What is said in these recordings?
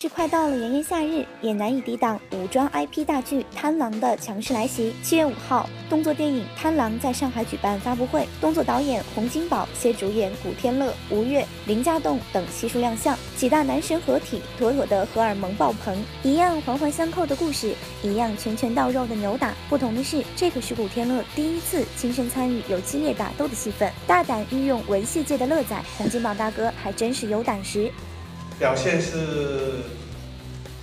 是快到了炎炎夏日，也难以抵挡武装 IP 大剧《贪狼》的强势来袭。七月五号，动作电影《贪狼》在上海举办发布会，动作导演洪金宝携主演古天乐、吴越、林家栋等悉数亮相，几大男神合体，妥妥的荷尔蒙爆棚。一样环环相扣的故事，一样拳拳到肉的扭打。不同的是，这可是古天乐第一次亲身参与有激烈打斗的戏份，大胆运用文戏界的乐仔，洪金宝大哥还真是有胆识。表现是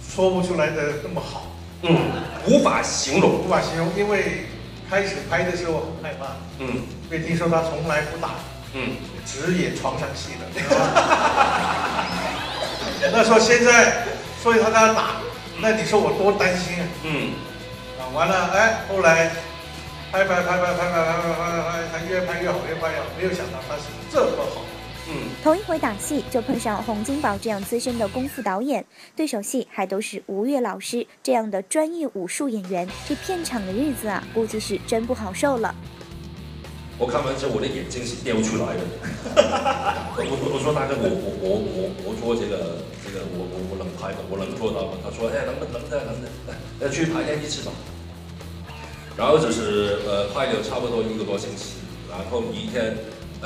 说不出来的那么好，嗯，无法形容，无法形容，因为开始拍的时候很害怕，嗯，因为听说他从来不打，嗯，只演床上戏的，那时候现在，所以他他打，那你说我多担心啊，嗯，啊完了，哎，后来拍拍拍拍拍拍拍拍拍拍，他越拍越好，越拍越好，没有想到他是。嗯，头一回打戏就碰上洪金宝这样资深的功夫导演，对手戏还都是吴越老师这样的专业武术演员，这片场的日子啊，估计是真不好受了。我看完之后，我的眼睛是掉出来的。我 我我说大哥，我我我我我做这个这个我我我能拍的，我能做到吗？他说哎，能不能的能的，要去排练一次吧。然后就是呃，拍了差不多一个多星期，然后一天。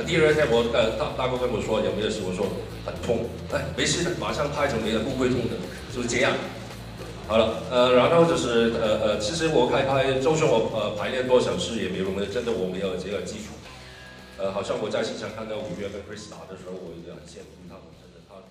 第二天我呃大大哥跟我说有没有事，我说很痛，哎，没事的，马上拍就没了，不会痛的，就是这样。好了，呃，然后就是呃呃，其实我开拍，就算我呃排练多少次也没用的，真的我没有这个基础。呃，好像我在现场看到五月跟 Chris 打的时候，我也很羡慕他们。真的他